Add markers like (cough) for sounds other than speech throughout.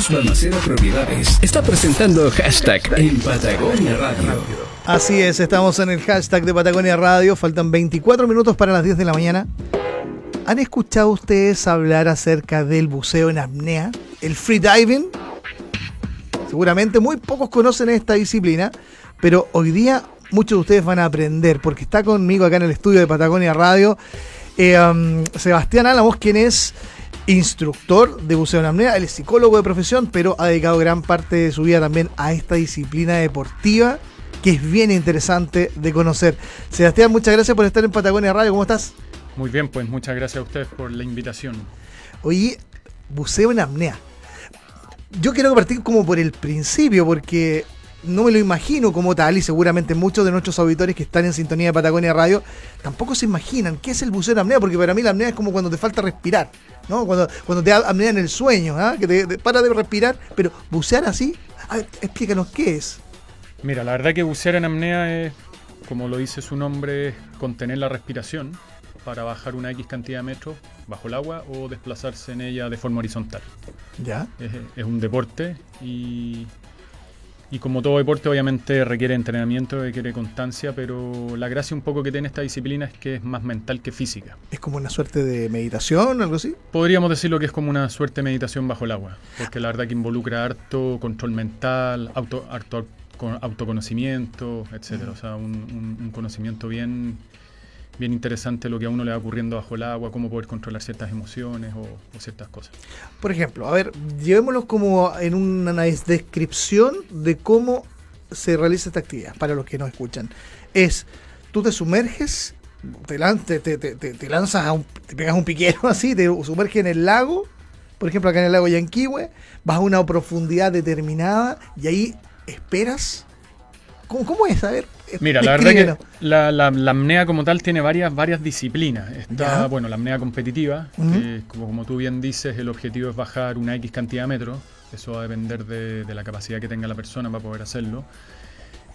Cruz Balmaceda Propiedades está presentando hashtag en Patagonia Radio. Así es, estamos en el hashtag de Patagonia Radio. Faltan 24 minutos para las 10 de la mañana. ¿Han escuchado ustedes hablar acerca del buceo en apnea? ¿El freediving? Seguramente muy pocos conocen esta disciplina, pero hoy día muchos de ustedes van a aprender, porque está conmigo acá en el estudio de Patagonia Radio eh, um, Sebastián Álamos, quien es instructor de buceo en apnea, él es psicólogo de profesión, pero ha dedicado gran parte de su vida también a esta disciplina deportiva que es bien interesante de conocer. Sebastián, muchas gracias por estar en Patagonia Radio, ¿cómo estás? Muy bien, pues muchas gracias a ustedes por la invitación. Oye, buceo en apnea. Yo quiero partir como por el principio, porque no me lo imagino como tal, y seguramente muchos de nuestros auditores que están en sintonía de Patagonia Radio tampoco se imaginan qué es el buceo en apnea, porque para mí la apnea es como cuando te falta respirar, ¿no? Cuando, cuando te da apnea en el sueño, ¿ah? que te, para de respirar, pero bucear así, a ver, explícanos qué es. Mira, la verdad que bucear en apnea es, como lo dice su nombre, contener la respiración para bajar una X cantidad de metros bajo el agua o desplazarse en ella de forma horizontal. ¿Ya? Es, un deporte y, y como todo deporte obviamente requiere entrenamiento, requiere constancia, pero la gracia un poco que tiene esta disciplina es que es más mental que física. ¿Es como una suerte de meditación, algo así? Podríamos decirlo que es como una suerte de meditación bajo el agua, porque la verdad que involucra harto control mental, auto, harto autoconocimiento, etcétera. O sea, un, conocimiento bien, bien interesante lo que a uno le va ocurriendo bajo el agua, cómo poder controlar ciertas emociones o, ciertas cosas. Por ejemplo, a ver, llevémoslo como en una descripción de cómo se realiza esta actividad, para los que no escuchan. Es, tú te sumerges, te, te, lanzas, a un, te pegas un piquero (laughs) así, te sumerges en el lago, por ejemplo acá en el lago Yanquihue, vas a una profundidad determinada y ahí esperas? ¿Cómo, es? A ver. Mira, la verdad que la, la, apnea como tal tiene varias, varias disciplinas. Está, bueno, la apnea competitiva, que como, tú bien dices, el objetivo es bajar una X cantidad de metros. Eso va a depender de, la capacidad que tenga la persona para poder hacerlo.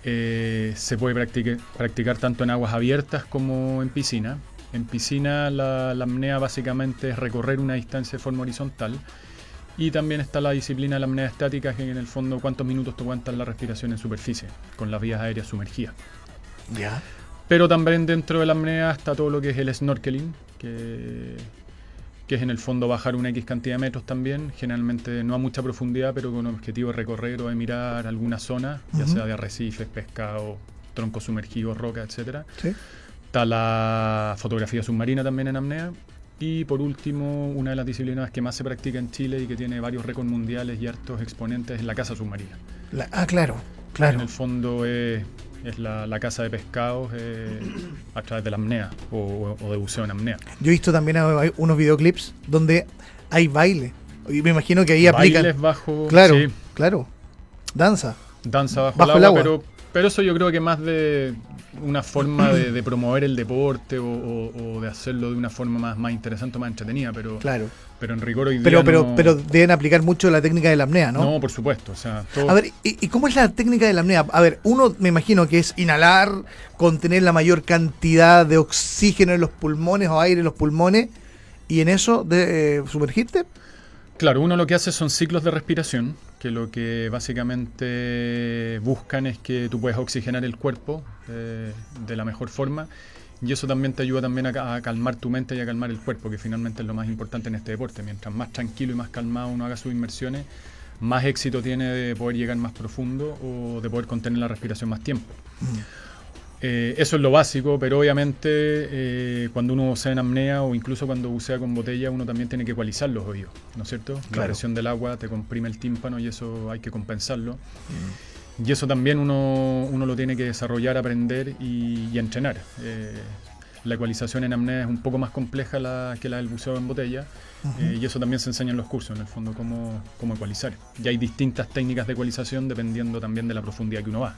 Eh, se puede practicar, practicar tanto en aguas abiertas como en piscina. En piscina la, la apnea básicamente es recorrer una distancia de forma horizontal y también está la disciplina de la apnea estática, que en el fondo cuántos minutos te aguantas la respiración en superficie, con las vías aéreas sumergidas. Ya. Pero también dentro de la apnea está todo lo que es el snorkeling, que, que es en el fondo bajar una X cantidad de metros también, generalmente no a mucha profundidad, pero con el objetivo de recorrer o de mirar alguna zona, ya sea de arrecifes, pescado, troncos sumergidos, roca, etc. ¿Sí? Está la fotografía submarina también en apnea y por último, una de las disciplinas que más se practica en Chile y que tiene varios récords mundiales y hartos exponentes es la caza submarina. ah, claro, claro. En el fondo es, la, la, caza de pescados eh, a través de la apnea o, de buceo en apnea. Yo he visto también unos videoclips donde hay baile. Y me imagino que ahí aplican. Bailes bajo. Claro, claro. Danza. Danza bajo, el agua, Pero, pero eso yo creo que más de, una forma de, promover el deporte o, de hacerlo de una forma más, más interesante o más entretenida, pero, claro. pero en rigor hoy día pero, pero, pero deben aplicar mucho la técnica de la apnea, ¿no? No, por supuesto. O sea, A ver, ¿y, cómo es la técnica de la apnea? A ver, uno me imagino que es inhalar, contener la mayor cantidad de oxígeno en los pulmones o aire en los pulmones y en eso de, eh, sumergirte. Claro, uno lo que hace son ciclos de respiración, que lo que básicamente buscan es que tú puedas oxigenar el cuerpo eh, de la mejor forma y eso también te ayuda también a, calmar tu mente y a calmar el cuerpo, que finalmente es lo más importante en este deporte. Mientras más tranquilo y más calmado uno haga sus inmersiones, más éxito tiene de poder llegar más profundo o de poder contener la respiración más tiempo. Mm. Eh, eso es lo básico, pero obviamente eh, cuando uno bucea en apnea o incluso cuando bucea con botella, uno también tiene que ecualizar los oídos, ¿no es cierto? La presión del agua te comprime el tímpano y eso hay que compensarlo. Mm. Y eso también uno, uno, lo tiene que desarrollar, aprender y, entrenar. Eh, la ecualización en apnea es un poco más compleja que la del buceo en botella y eso también se enseña en los cursos, en el fondo, cómo, cómo ecualizar. Y hay distintas técnicas de ecualización dependiendo también de la profundidad que uno va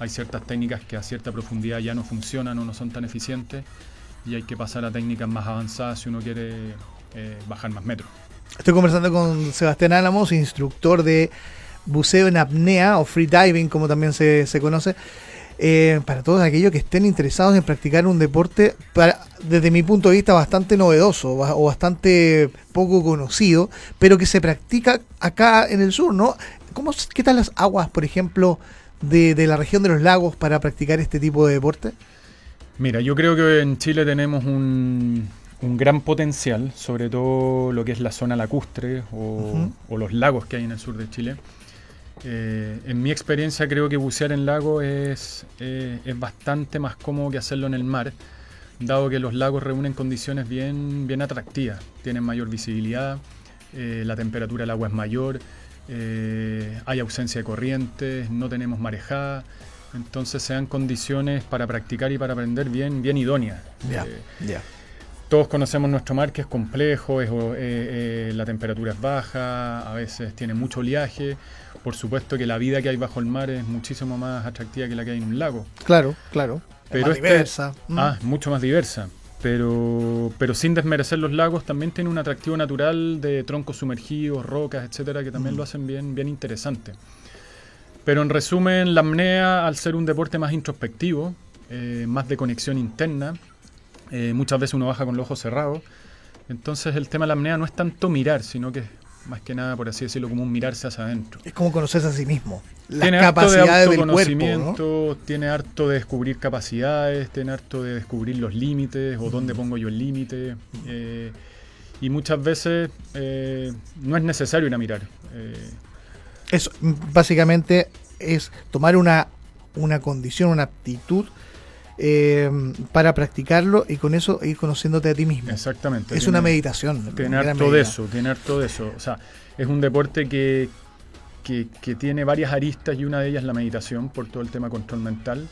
hay ciertas técnicas que a cierta profundidad ya no funcionan o no son tan eficientes y hay que pasar a técnicas más avanzadas si uno quiere eh, bajar más metros. Estoy conversando con Sebastián Álamos, instructor de buceo en apnea o freediving, como también se, conoce. Eh, para todos aquellos que estén interesados en practicar un deporte, para, desde mi punto de vista, bastante novedoso o bastante poco conocido, pero que se practica acá en el sur, ¿no? ¿Cómo, ¿Qué tal las aguas, por ejemplo, de, de la región de los lagos para practicar este tipo de deporte? Mira, yo creo que en Chile tenemos un, un gran potencial, sobre todo lo que es la zona lacustre o, los lagos que hay en el sur de Chile. Eh, en mi experiencia creo que bucear en lago es, eh, es bastante más cómodo que hacerlo en el mar, dado que los lagos reúnen condiciones bien, bien atractivas, tienen mayor visibilidad, eh, la temperatura del agua es mayor, hay ausencia de corrientes, no tenemos marejada, entonces se dan condiciones para practicar y para aprender bien, bien idóneas. Todos conocemos nuestro mar que es complejo, es, eh, eh, la temperatura es baja, a veces tiene mucho oleaje. Por supuesto que la vida que hay bajo el mar es muchísimo más atractiva que la que hay en un lago. Claro, claro. Pero más este diversa. Mm. Ah, mucho más diversa. Pero, pero sin desmerecer los lagos, también tiene un atractivo natural de troncos sumergidos, rocas, etcétera, que también mm. lo hacen bien, bien interesante. Pero en resumen, la apnea, al ser un deporte más introspectivo, eh, más de conexión interna, eh, muchas veces uno baja con los ojos cerrados. Entonces el tema de la apnea no es tanto mirar, sino que más que nada, por así decirlo, como un mirarse hacia adentro. Es como conocerse a sí mismo. Las tiene capacidades harto de autoconocimiento, tiene harto de descubrir capacidades, tiene harto de descubrir los límites o dónde pongo yo el límite. Eh, y muchas veces eh, no es necesario ir a mirar. Eso básicamente es tomar una, una condición, una aptitud eh, para practicarlo y con eso ir conociéndote a ti mismo. Exactamente. Es una meditación. Tener todo eso, tener todo eso. O sea, es un deporte que, que, tiene varias aristas y una de ellas la meditación por todo el tema control mental.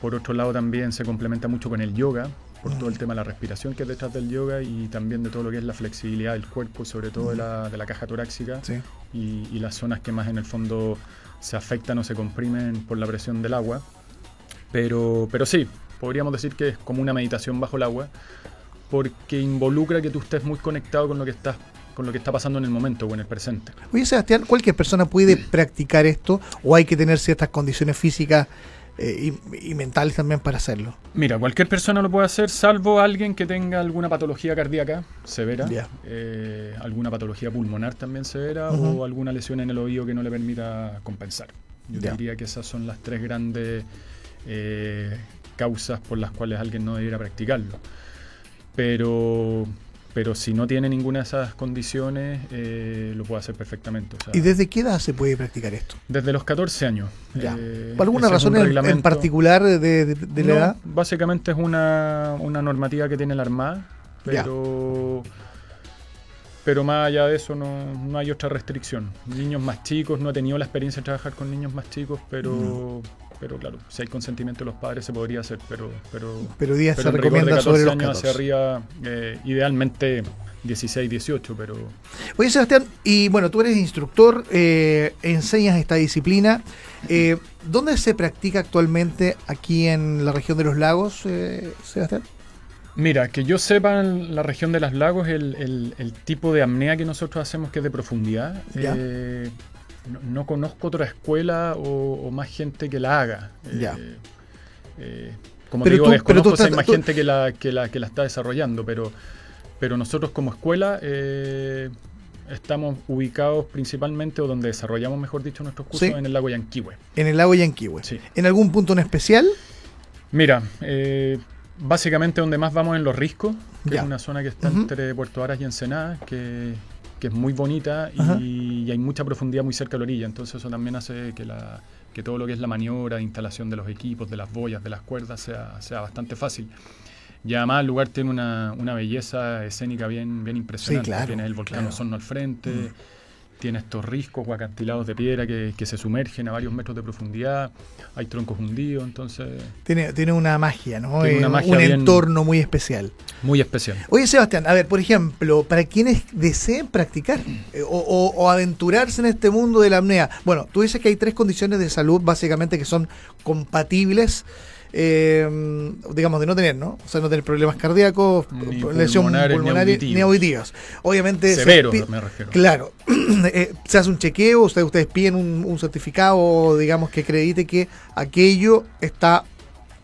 Por otro lado también se complementa mucho con el yoga, por todo el mm. tema de la respiración que es detrás del yoga y también de todo lo que es la flexibilidad del cuerpo, sobre todo de, la, de la caja torácica y, y, las zonas que más en el fondo se afectan o se comprimen por la presión del agua. Pero, pero sí, podríamos decir que es como una meditación bajo el agua, porque involucra que tú estés muy conectado con lo que estás con lo que está pasando en el momento o en el presente. Oye, Sebastián, ¿cualquier persona puede practicar esto o hay que tener ciertas condiciones físicas eh, y, mentales también para hacerlo? Mira, cualquier persona lo puede hacer, salvo alguien que tenga alguna patología cardíaca severa, eh, alguna patología pulmonar también severa o alguna lesión en el oído que no le permita compensar. Yo diría que esas son las tres grandes eh, causas por las cuales alguien no debiera practicarlo. Pero, pero si no tiene ninguna de esas condiciones, eh, lo puede hacer perfectamente. ¿Y desde qué edad se puede practicar esto? Desde los 14 años. Eh, ¿Por alguna razón en, particular de, la edad? Básicamente es una, normativa que tiene la Armada, pero... Pero más allá de eso no, hay otra restricción. Niños más chicos, no he tenido la experiencia de trabajar con niños más chicos, pero, pero claro, si hay consentimiento de los padres se podría hacer, pero pero, pero, días se recomienda sobre los años hacia arriba, eh, idealmente 16, 18, pero... Oye, Sebastián, y bueno, tú eres instructor, eh, enseñas esta disciplina. Eh, ¿Dónde se practica actualmente aquí en la región de los lagos, Sebastián? Mira, que yo sepa en la región de los lagos el, el, tipo de apnea que nosotros hacemos que es de profundidad. No, conozco otra escuela o, más gente que la haga. Ya. Eh, eh, como te digo, desconozco si hay más gente que la, que, la, que la está desarrollando, pero, pero nosotros como escuela eh, estamos ubicados principalmente, o donde desarrollamos, mejor dicho, nuestros cursos, en el lago Yanquihue. En el lago Yanquihue. Sí. ¿En algún punto en especial? Mira, básicamente donde más vamos en Los Riscos, que es una zona que está entre Puerto Aras y Ensenada, que que es muy bonita y, hay mucha profundidad muy cerca de la orilla, entonces eso también hace que, la, que todo lo que es la maniobra, instalación de los equipos, de las boyas, de las cuerdas, sea, sea bastante fácil. Y además el lugar tiene una, una belleza escénica bien, bien impresionante. tiene el volcán Osorno al frente, mm tiene estos riscos o acantilados de piedra que, se sumergen a varios metros de profundidad, hay troncos hundidos, entonces... Tiene, tiene una magia, ¿no? Tiene una eh, magia un entorno muy especial. Muy especial. Oye, Sebastián, a ver, por ejemplo, para quienes deseen practicar eh, o, aventurarse en este mundo de la apnea, bueno, tú dices que hay tres condiciones de salud básicamente que son compatibles eh, digamos, de no tener, ¿no? O sea, no tener problemas cardíacos, lesión pulmonar ni auditivas. Obviamente. Severo, me refiero. Claro. (clears throat) Eh, se hace un chequeo, ustedes, ustedes piden un, certificado, digamos, que acredite que aquello está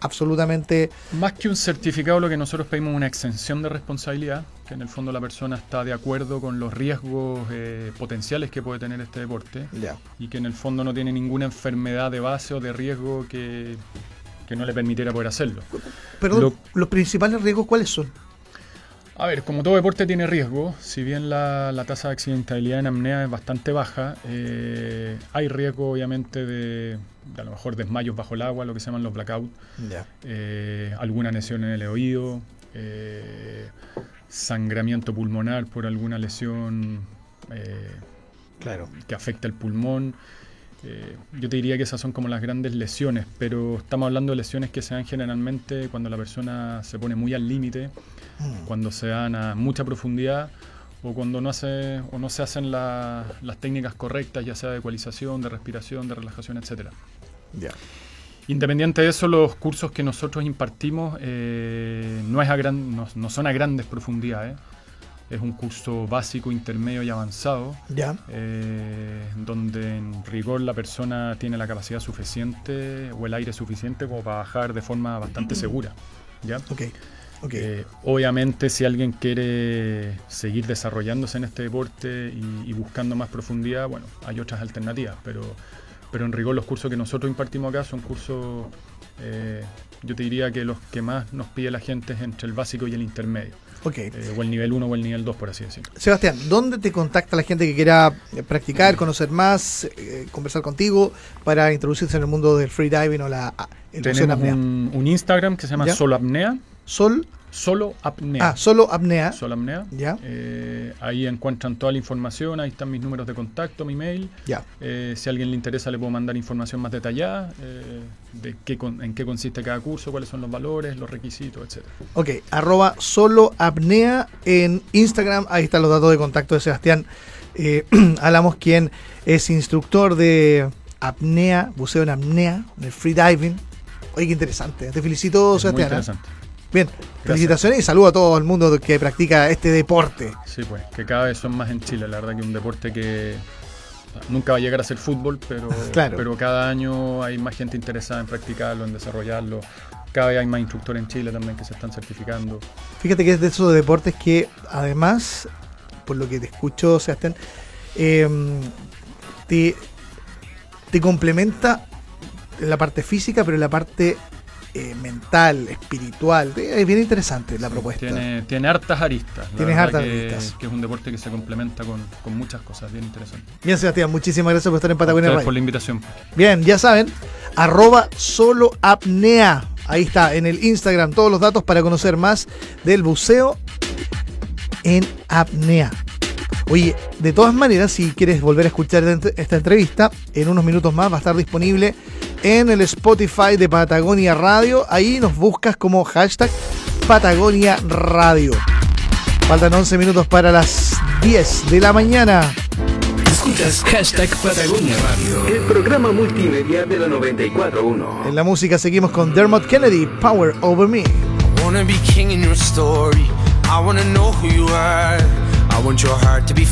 absolutamente... Más que un certificado, lo que nosotros pedimos es una exención de responsabilidad, que en el fondo la persona está de acuerdo con los riesgos eh, potenciales que puede tener este deporte Ya. y que en el fondo no tiene ninguna enfermedad de base o de riesgo que, que no le permitiera poder hacerlo. Perdón, Lo- los principales riesgos, ¿cuáles son? A ver, como todo deporte tiene riesgo, si bien la, la tasa de accidentabilidad en apnea es bastante baja, eh, hay riesgo obviamente de, de a lo mejor desmayos bajo el agua, lo que se llaman los blackouts, eh, alguna lesión en el oído, eh, sangramiento pulmonar por alguna lesión eh, Claro. que afecta el pulmón. Eh, yo te diría que esas son como las grandes lesiones, pero estamos hablando de lesiones que se dan generalmente cuando la persona se pone muy al límite, Mm. cuando se dan a mucha profundidad o cuando no, hace, o no se hacen la- las técnicas correctas, ya sea de ecualización, de respiración, de relajación. Ya. Independiente de eso, los cursos que nosotros impartimos eh, no, es a gran- no, no son a grandes profundidades. Es un curso básico, intermedio y avanzado, Ya. eh, donde en rigor la persona tiene la capacidad suficiente o el aire suficiente como para bajar de forma bastante (clears throat) segura. ¿ya? Ok. Ok. Eh, obviamente, si alguien quiere seguir desarrollándose en este deporte y, y buscando más profundidad, bueno, hay otras alternativas, pero, pero en rigor los cursos que nosotros impartimos acá son cursos, eh, yo te diría que los que más nos pide la gente es entre el básico y el intermedio, eh, o el nivel 1 o el nivel 2, por así decirlo. Sebastián, ¿dónde te contacta la gente que quiera practicar, conocer más, eh, conversar contigo para introducirse en el mundo del freediving o la el Tenemos un, un Instagram que se llama ¿Ya? Solo Apnea, Sol, Solo Apnea. ah, solo apnea. Solo Apnea. Ya. Eh, ahí encuentran toda la información, ahí están mis números de contacto, mi mail. Ya. Eh, si a alguien le interesa, le puedo mandar información más detallada eh, de qué con- en qué consiste cada curso, cuáles son los valores, los requisitos, etcétera. Ok, arroba solo apnea en Instagram. Ahí están los datos de contacto de Sebastián (clears throat) Álamos, quien es instructor de apnea, buceo en apnea, de freediving. Oye, qué interesante. Te felicito, Es muy Sebastián. ¿eh? interesante. Bien, felicitaciones y saludo a todo el mundo que practica este deporte. Sí, pues, que cada vez son más en Chile. La verdad que es un deporte que nunca va a llegar a ser fútbol, pero, (laughs) Claro. pero cada año hay más gente interesada en practicarlo, en desarrollarlo. Cada vez hay más instructores en Chile también que se están certificando. Fíjate que es de esos deportes que además, por lo que te escucho, Sebastián, eh, te, te complementa en la parte física, pero la parte eh, mental, espiritual. Eh, Es bien interesante la propuesta. Tiene, tiene hartas aristas. la Tienes hartas que, aristas. que es un deporte que se complementa con, con muchas cosas, bien interesante. Bien, Sebastián, muchísimas gracias por estar en Patagonia Gracias por la invitación. Bien, ya saben, arroba solo apnea. Ahí está, en el Instagram, todos los datos para conocer más del buceo en apnea. Oye, de todas maneras, si quieres volver a escuchar esta entrevista, en unos minutos más va a estar disponible en el Spotify de Patagonia Radio. Ahí nos buscas como hashtag Patagonia Radio. Faltan 11 minutos para las 10 de la mañana. Escuchas hashtag Patagonia Radio. El programa multimedia de la 94.1. En la música seguimos con Dermot Kennedy, Power Over Me. wanna be king in your story. I wanna know who you are. I want your heart to be.